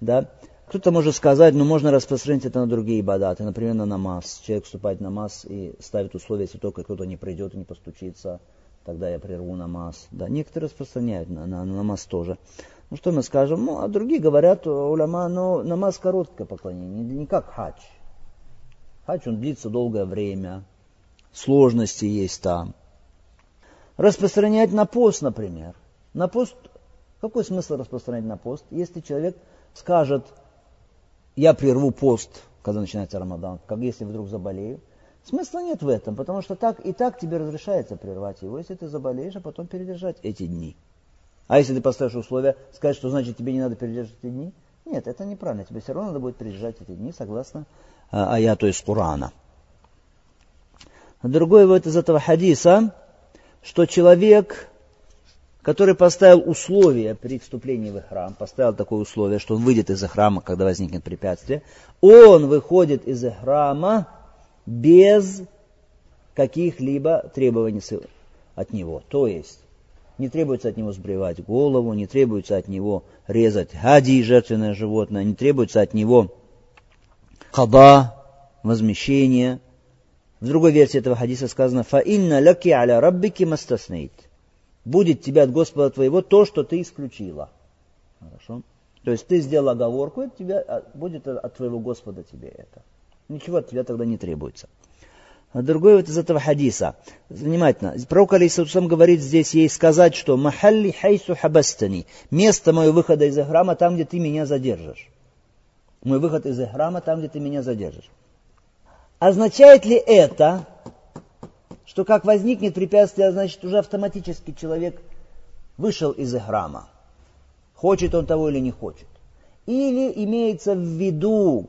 Да? Кто-то может сказать, ну можно распространить это на другие ибадаты, например, на намаз. Человек вступает в намаз и ставит условия, если только кто-то не придет и не постучится, тогда я прерву намаз. Да, некоторые распространяют на, на, на намаз тоже. Ну что мы скажем? Ну, а другие говорят, уляма, ну, намаз короткое поклонение, не, как хадж. Хадж, он длится долгое время, сложности есть там. Распространять на пост, например. На пост, какой смысл распространять на пост? Если человек скажет, я прерву пост, когда начинается Рамадан, как если вдруг заболею, смысла нет в этом, потому что так и так тебе разрешается прервать его, если ты заболеешь, а потом передержать эти дни. А если ты поставишь условия, сказать, что значит тебе не надо передержать эти дни? Нет, это неправильно. Тебе все равно надо будет передержать эти дни, согласно а, аяту из Корана. Другой вот из этого хадиса, что человек который поставил условия при вступлении в храм, поставил такое условие, что он выйдет из храма, когда возникнет препятствие, он выходит из храма без каких-либо требований от него. То есть, не требуется от него сбривать голову, не требуется от него резать хади, жертвенное животное, не требуется от него када, возмещение. В другой версии этого хадиса сказано «Фаинна лаки аля раббики мастаснейт» будет тебе от Господа твоего то, что ты исключила. Хорошо? То есть ты сделал оговорку, это тебя, а, будет от твоего Господа тебе это. Ничего от тебя тогда не требуется. А другой вот из этого хадиса. Внимательно. Пророк Алисаусам говорит здесь ей сказать, что «Махалли хайсу хабастани» место моего выхода из храма там, где ты меня задержишь. Мой выход из храма там, где ты меня задержишь. Означает ли это, что как возникнет препятствие, значит уже автоматически человек вышел из храма. Хочет он того или не хочет. Или имеется в виду,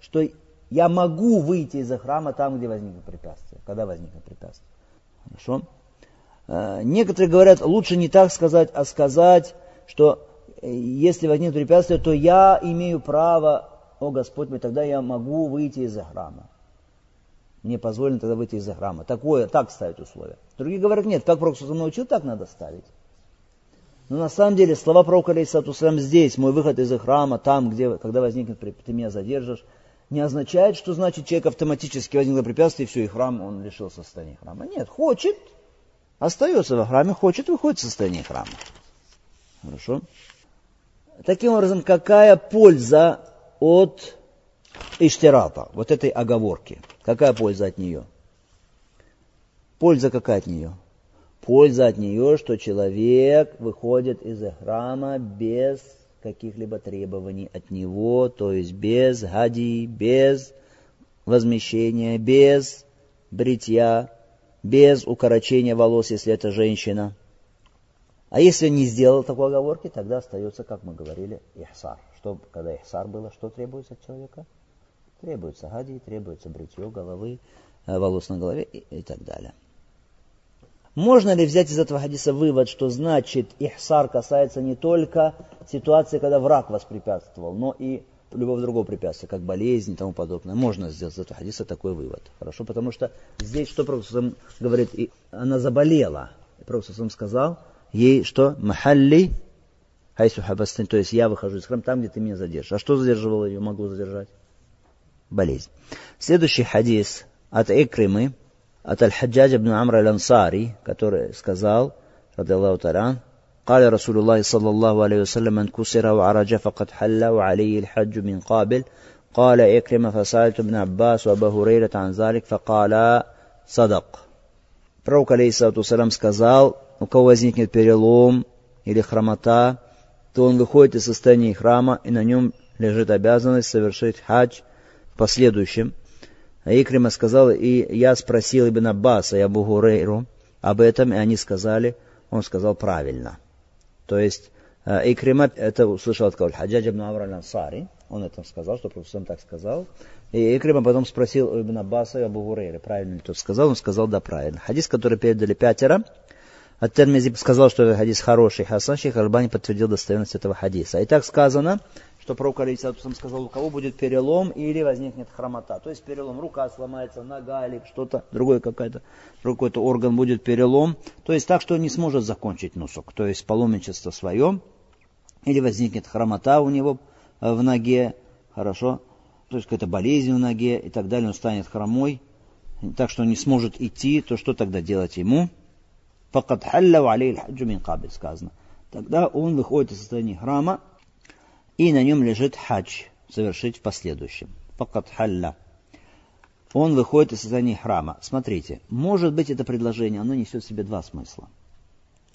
что я могу выйти из храма там, где возникнет препятствие, когда возникнет препятствие. Хорошо? Э, некоторые говорят, лучше не так сказать, а сказать, что э, если возникнет препятствие, то я имею право, о Господь мой, тогда я могу выйти из храма мне позволено тогда выйти из храма. Такое, так ставить условия. Другие говорят, нет, как Пророк научил, так надо ставить. Но на самом деле слова пророка Алейсатусалям здесь, мой выход из храма, там, где, когда возникнет, ты меня задержишь, не означает, что значит человек автоматически возникло препятствие, и все, и храм, он лишил состояния храма. Нет, хочет, остается во храме, хочет, выходит из состояния храма. Хорошо? Таким образом, какая польза от иштирата, вот этой оговорки? Какая польза от нее? Польза какая от нее? Польза от нее, что человек выходит из храма без каких-либо требований от него, то есть без хади, без возмещения, без бритья, без укорочения волос, если это женщина. А если не сделал такой оговорки, тогда остается, как мы говорили, ихсар. Что, когда ихсар было, что требуется от человека? Требуется хади, требуется бритье головы, э, волос на голове и, и так далее. Можно ли взять из этого хадиса вывод, что значит ихсар касается не только ситуации, когда враг воспрепятствовал, но и любого другого препятствия, как болезнь и тому подобное. Можно сделать из этого хадиса такой вывод. Хорошо, потому что здесь что Пророк говорит, и она заболела. И Пророк сказал ей, что махалли хайсу хабастан, то есть я выхожу из храма там, где ты меня задержишь. А что задерживало ее, могу задержать? болезнь. Следующий хадис от Икримы, от Аль-Хаджаджа ибн Амра Аль-Ансари, который сказал, رضي الله تعالى قال رسول الله صلى الله عليه وسلم من كسر وعرج فقد حل وعليه الحج من قابل قال إكرم فسألت ابن عباس وأبا هريرة عن ذلك فقال صدق Пророк, алейхиссалату сказал, у кого возникнет перелом или хромота, то он выходит из состояния храма, и на нем лежит обязанность совершить хадж – последующем. А Икрима сказал, и я спросил Ибн Аббаса и Абу Гурейру об этом, и они сказали, он сказал правильно. То есть э, Икрима это услышал от кого? Хаджаджа ибн Амр аль-Ансари, он это сказал, что Пророк так сказал. И Икрима потом спросил у Ибн Аббаса и Абу Гурейры, правильно ли тот сказал, он сказал, да, правильно. Хадис, который передали пятеро, от Термизи сказал, что этот хадис хороший, Хасан Шейх Альбани подтвердил достоверность этого хадиса. И так сказано, что пророк Алисатусам сказал, у кого будет перелом или возникнет хромота. То есть перелом, рука сломается, нога или что-то, другой какой-то, какой-то орган будет перелом. То есть так, что он не сможет закончить носок. То есть паломничество свое, или возникнет хромота у него э, в ноге, хорошо, то есть какая-то болезнь в ноге и так далее, он станет хромой, так что он не сможет идти, то что тогда делать ему? Факад халла алей сказано. Тогда он выходит из состояния храма, и на нем лежит хадж, совершить в последующем. Факат халля. Он выходит из состояния храма. Смотрите, может быть это предложение, оно несет в себе два смысла.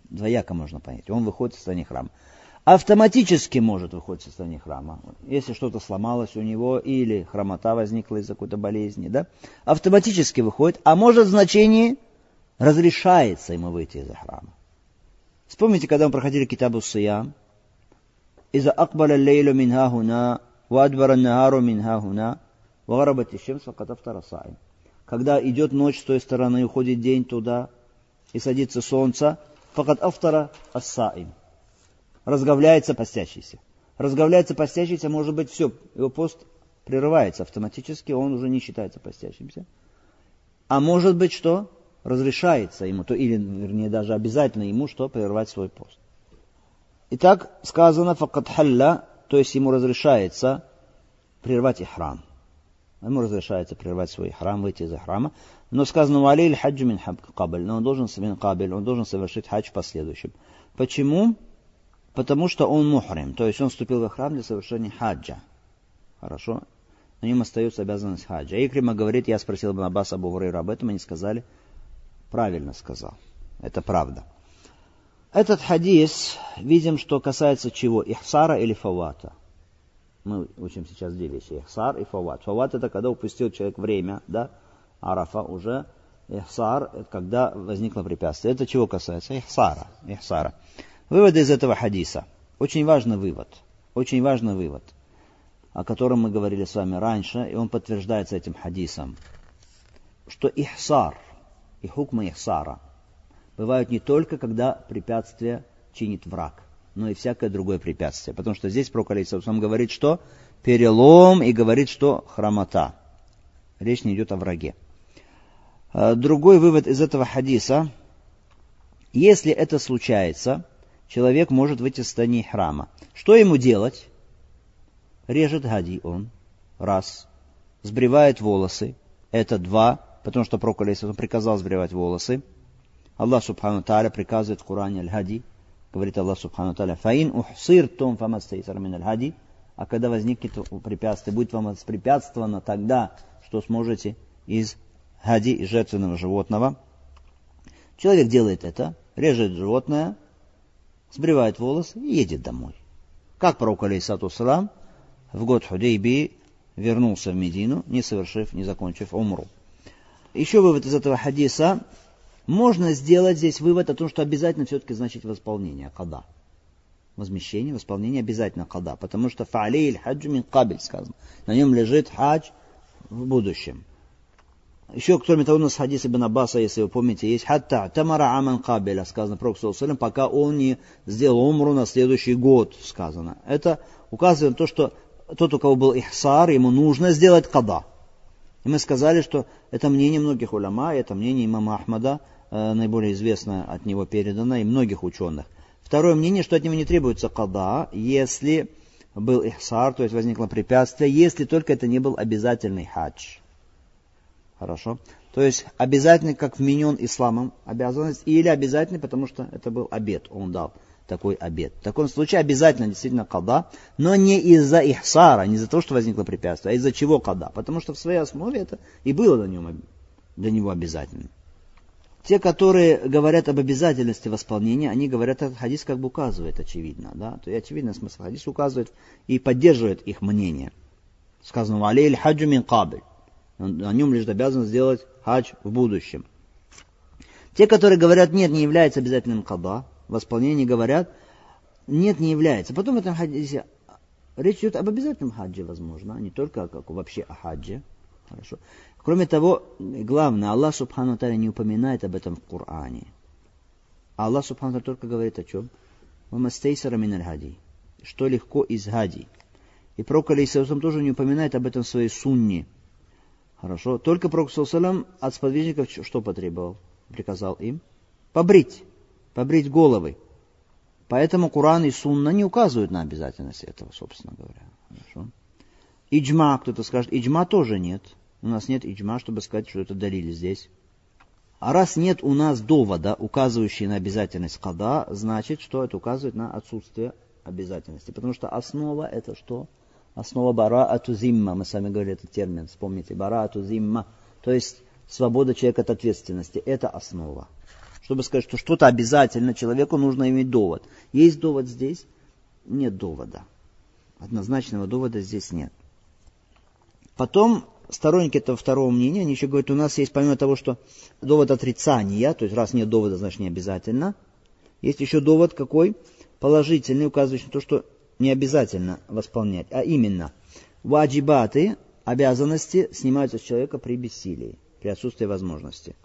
Двояко можно понять. Он выходит из состояния храма. Автоматически может выходить из состояния храма. Если что-то сломалось у него или хромота возникла из-за какой-то болезни, да, автоматически выходит, а может в значении разрешается ему выйти из храма. Вспомните, когда мы проходили Китабу Сиям, إذا أقبل الليل من ها هنا وأدبر النهار من ها هنا وغربت الشمس فقد أفطر الصائم Когда идет ночь с той стороны, уходит день туда, и садится солнце, факат автора ассаим. Разговляется постящийся. Разговляется постящийся, может быть, все, его пост прерывается автоматически, он уже не считается постящимся. А может быть, что? Разрешается ему, то, или, вернее, даже обязательно ему, что? Прервать свой пост. Итак, сказано факат халля, то есть ему разрешается прервать ихрам. Ему разрешается прервать свой храм, выйти из храма. Но сказано «Валиль хаджу мин кабель», но он должен, мин кабель, он должен совершить хадж в последующем. Почему? Потому что он мухрим, то есть он вступил в храм для совершения хаджа. Хорошо? На нем остается обязанность хаджа. Икрима говорит, я спросил бы Аббас Абу об этом, они сказали, правильно сказал. Это правда. Этот хадис, видим, что касается чего? Ихсара или фавата. Мы учим сейчас две вещи. Ихсар и фават. Фават это когда упустил человек время, да? Арафа уже. Ихсар, это когда возникло препятствие. Это чего касается? Ихсара. Ихсара. Выводы из этого хадиса. Очень важный вывод. Очень важный вывод, о котором мы говорили с вами раньше, и он подтверждается этим хадисом. Что ихсар и хукма ихсара бывают не только, когда препятствие чинит враг но и всякое другое препятствие. Потому что здесь пророк сам говорит, что перелом и говорит, что хромота. Речь не идет о враге. А, другой вывод из этого хадиса. Если это случается, человек может выйти в состояние храма. Что ему делать? Режет гади он. Раз. Сбривает волосы. Это два. Потому что пророк приказал сбривать волосы. Аллах Субхану Тааля приказывает в Коране аль-Хади говорит Аллах Субхану Таля, «Фаин ухсир том фамастейсар мин хади а когда возникнет препятствие, будет вам воспрепятствовано тогда, что сможете из хади, из жертвенного животного. Человек делает это, режет животное, сбривает волосы и едет домой. Как пророк Алейсату Салам в год Худейби вернулся в Медину, не совершив, не закончив умру. Еще вывод из этого хадиса, можно сделать здесь вывод о том, что обязательно все-таки значит восполнение када. Возмещение, восполнение обязательно када. Потому что фа'алей хаджу мин кабель сказано. На нем лежит хадж в будущем. Еще, кроме того, у нас хадис Ибн Аббаса, если вы помните, есть хатта тамара аман кабеля, сказано про пока он не сделал умру на следующий год, сказано. Это указывает на то, что тот, у кого был ихсар, ему нужно сделать када. И мы сказали, что это мнение многих уляма, это мнение имама Ахмада, наиболее известно от него передано, и многих ученых. Второе мнение, что от него не требуется када, если был ихсар, то есть возникло препятствие, если только это не был обязательный хадж. Хорошо? То есть обязательный, как вменен исламом обязанность, или обязательный, потому что это был обед, он дал такой обед. В таком случае обязательно действительно када, но не из-за ихсара, не из-за того, что возникло препятствие, а из-за чего када. Потому что в своей основе это и было для него, для него обязательно. Те, которые говорят об обязательности восполнения, они говорят, этот хадис как бы указывает, очевидно. Да? То есть, очевидно, смысл хадис указывает и поддерживает их мнение. Сказано, алей хаджу мин кабель. На нем лежит обязанность сделать хадж в будущем. Те, которые говорят, нет, не является обязательным када, восполнение говорят, нет, не является. Потом в этом хадисе речь идет об обязательном хадже, возможно, а не только как вообще о хадже. Хорошо. Кроме того, главное, Аллах Субхану Таля не упоминает об этом в Коране. Аллах Субхану Таля только говорит о чем? Вамастейсара миналь хади. Что легко из хади. И Пророк Алейсалам тоже не упоминает об этом в своей сунне. Хорошо. Только Пророк Салам от сподвижников что потребовал? Приказал им побрить. Побрить головы. Поэтому Куран и Сунна не указывают на обязательность этого, собственно говоря. Хорошо. Иджма, кто-то скажет, иджма тоже нет. У нас нет иджма, чтобы сказать, что это дарили здесь. А раз нет у нас довода, указывающего на обязательность када, значит, что это указывает на отсутствие обязательности. Потому что основа это что? Основа бара атузимма. Мы с вами говорили этот термин, вспомните. Бара атузимма. То есть свобода человека от ответственности. Это основа. Чтобы сказать, что что-то обязательно, человеку нужно иметь довод. Есть довод здесь? Нет довода. Однозначного довода здесь нет. Потом сторонники этого второго мнения, они еще говорят, у нас есть помимо того, что довод отрицания, то есть раз нет довода, значит не обязательно, есть еще довод какой? Положительный, указывающий на то, что не обязательно восполнять, а именно ваджибаты, обязанности снимаются с человека при бессилии, при отсутствии возможности.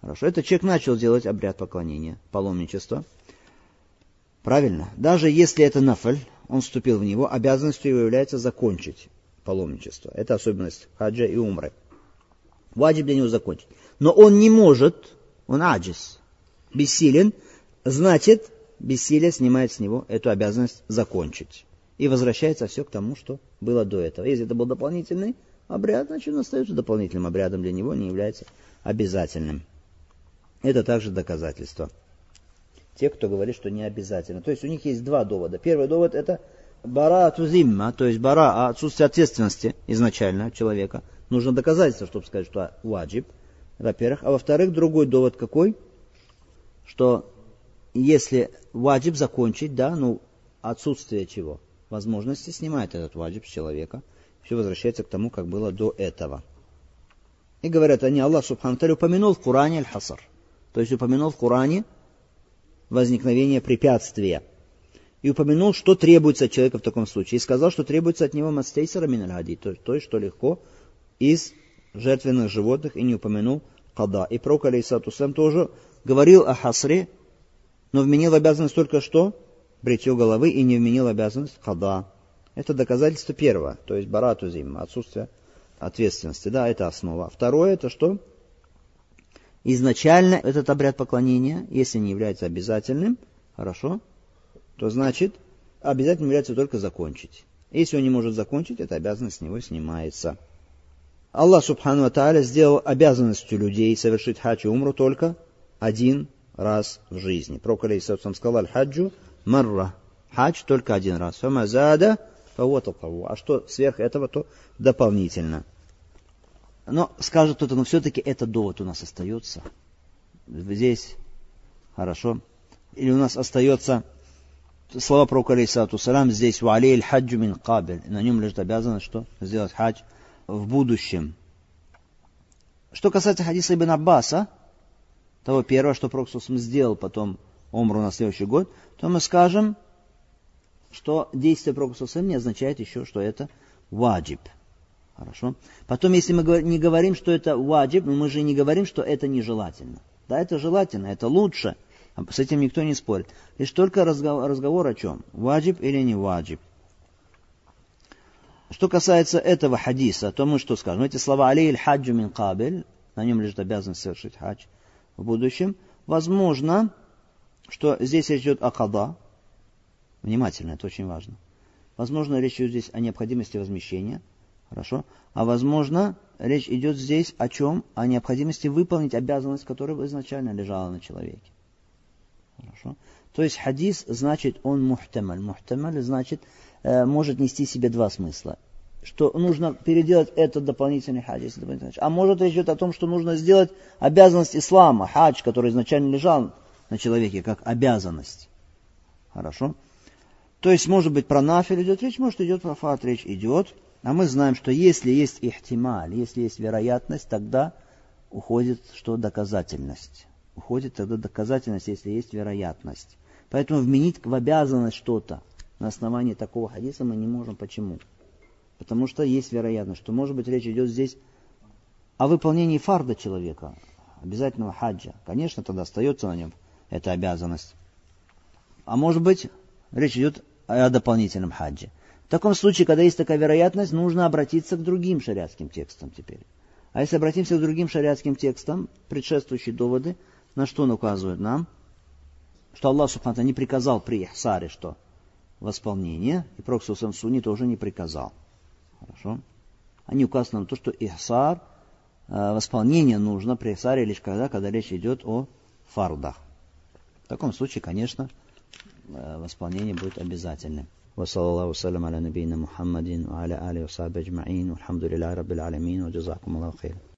Хорошо, это человек начал делать обряд поклонения, паломничества. Правильно? Даже если это нафаль, он вступил в него, обязанностью его является закончить паломничество. Это особенность хаджа и умры. Ваджиб для него закончить. Но он не может, он аджис, бессилен, значит, бессилие снимает с него эту обязанность закончить. И возвращается все к тому, что было до этого. Если это был дополнительный обряд, значит он остается дополнительным обрядом для него, не является обязательным. Это также доказательство. Те, кто говорит, что не обязательно. То есть у них есть два довода. Первый довод это бара тузимма, то есть бара, отсутствие ответственности изначально человека. Нужно доказательство, чтобы сказать, что ваджиб, во-первых. А во-вторых, другой довод какой? Что если ваджиб закончить, да, ну, отсутствие чего? Возможности снимает этот ваджиб с человека. Все возвращается к тому, как было до этого. И говорят они, Аллах Субхану упомянул в Коране аль-Хасар. То есть упомянул в Коране возникновение препятствия. И упомянул, что требуется от человека в таком случае. И сказал, что требуется от него мастейсера минальгади, то, то есть, что легко из жертвенных животных, и не упомянул када. И пророк, алейсату тоже говорил о хасре, но вменил в обязанность только что? Бритье головы, и не вменил обязанность када. Это доказательство первое, то есть барату зим, отсутствие ответственности, да, это основа. Второе, это что? изначально этот обряд поклонения, если не является обязательным, хорошо, то значит обязательным является только закончить. Если он не может закончить, эта обязанность с него снимается. Аллах Субхану Тааля сделал обязанностью людей совершить хадж и умру только один раз в жизни. Пророк Алейсалам сказал, аль-хаджу марра. Хадж только один раз. Фамазада, а что сверх этого, то дополнительно. Но скажет кто-то, но все-таки это довод у нас остается. Здесь хорошо. Или у нас остается слова про алейсату салам, здесь у алей хаджу мин кабель. На нем лежит обязанность, что сделать хадж в будущем. Что касается хадиса Ибн Аббаса, того первого, что Пророк сделал потом умру на следующий год, то мы скажем, что действие Пророка не означает еще, что это ваджиб. Хорошо. Потом, если мы не говорим, что это ваджиб, мы же не говорим, что это нежелательно. Да, это желательно, это лучше. С этим никто не спорит. Лишь только разговор, разговор о чем? Ваджиб или не ваджиб. Что касается этого хадиса, то мы что скажем? Эти слова «Алей хаджу мин кабель», на нем лежит обязанность совершить хадж в будущем. Возможно, что здесь речь идет о када. Внимательно, это очень важно. Возможно, речь идет здесь о необходимости возмещения – Хорошо? А возможно, речь идет здесь о чем? О необходимости выполнить обязанность, которая изначально лежала на человеке. Хорошо? То есть хадис значит он мухтамаль. Мухтамаль значит э, может нести в себе два смысла. Что нужно переделать этот дополнительный хадис. Дополнительный хадж. А может речь идет о том, что нужно сделать обязанность ислама, хадж, который изначально лежал на человеке, как обязанность. Хорошо? То есть, может быть, про нафиль идет речь, может идет про фат речь идет. А мы знаем, что если есть ихтималь, если есть вероятность, тогда уходит что доказательность. Уходит тогда доказательность, если есть вероятность. Поэтому вменить в обязанность что-то на основании такого хадиса мы не можем. Почему? Потому что есть вероятность, что может быть речь идет здесь о выполнении фарда человека, обязательного хаджа. Конечно, тогда остается на нем эта обязанность. А может быть, речь идет о дополнительном хаджи. В таком случае, когда есть такая вероятность, нужно обратиться к другим шариатским текстам теперь. А если обратимся к другим шариатским текстам, предшествующие доводы, на что он указывает нам? Что Аллах Субхану не приказал при Ихсаре, что восполнение, и Проксусам Суни тоже не приказал. Хорошо? Они указывают на то, что Ихсар, э, восполнение нужно при Ихсаре лишь когда, когда речь идет о фардах. В таком случае, конечно, э, восполнение будет обязательным. وصلى الله وسلم على نبينا محمد وعلى آله وصحبه أجمعين والحمد لله رب العالمين وجزاكم الله خيرا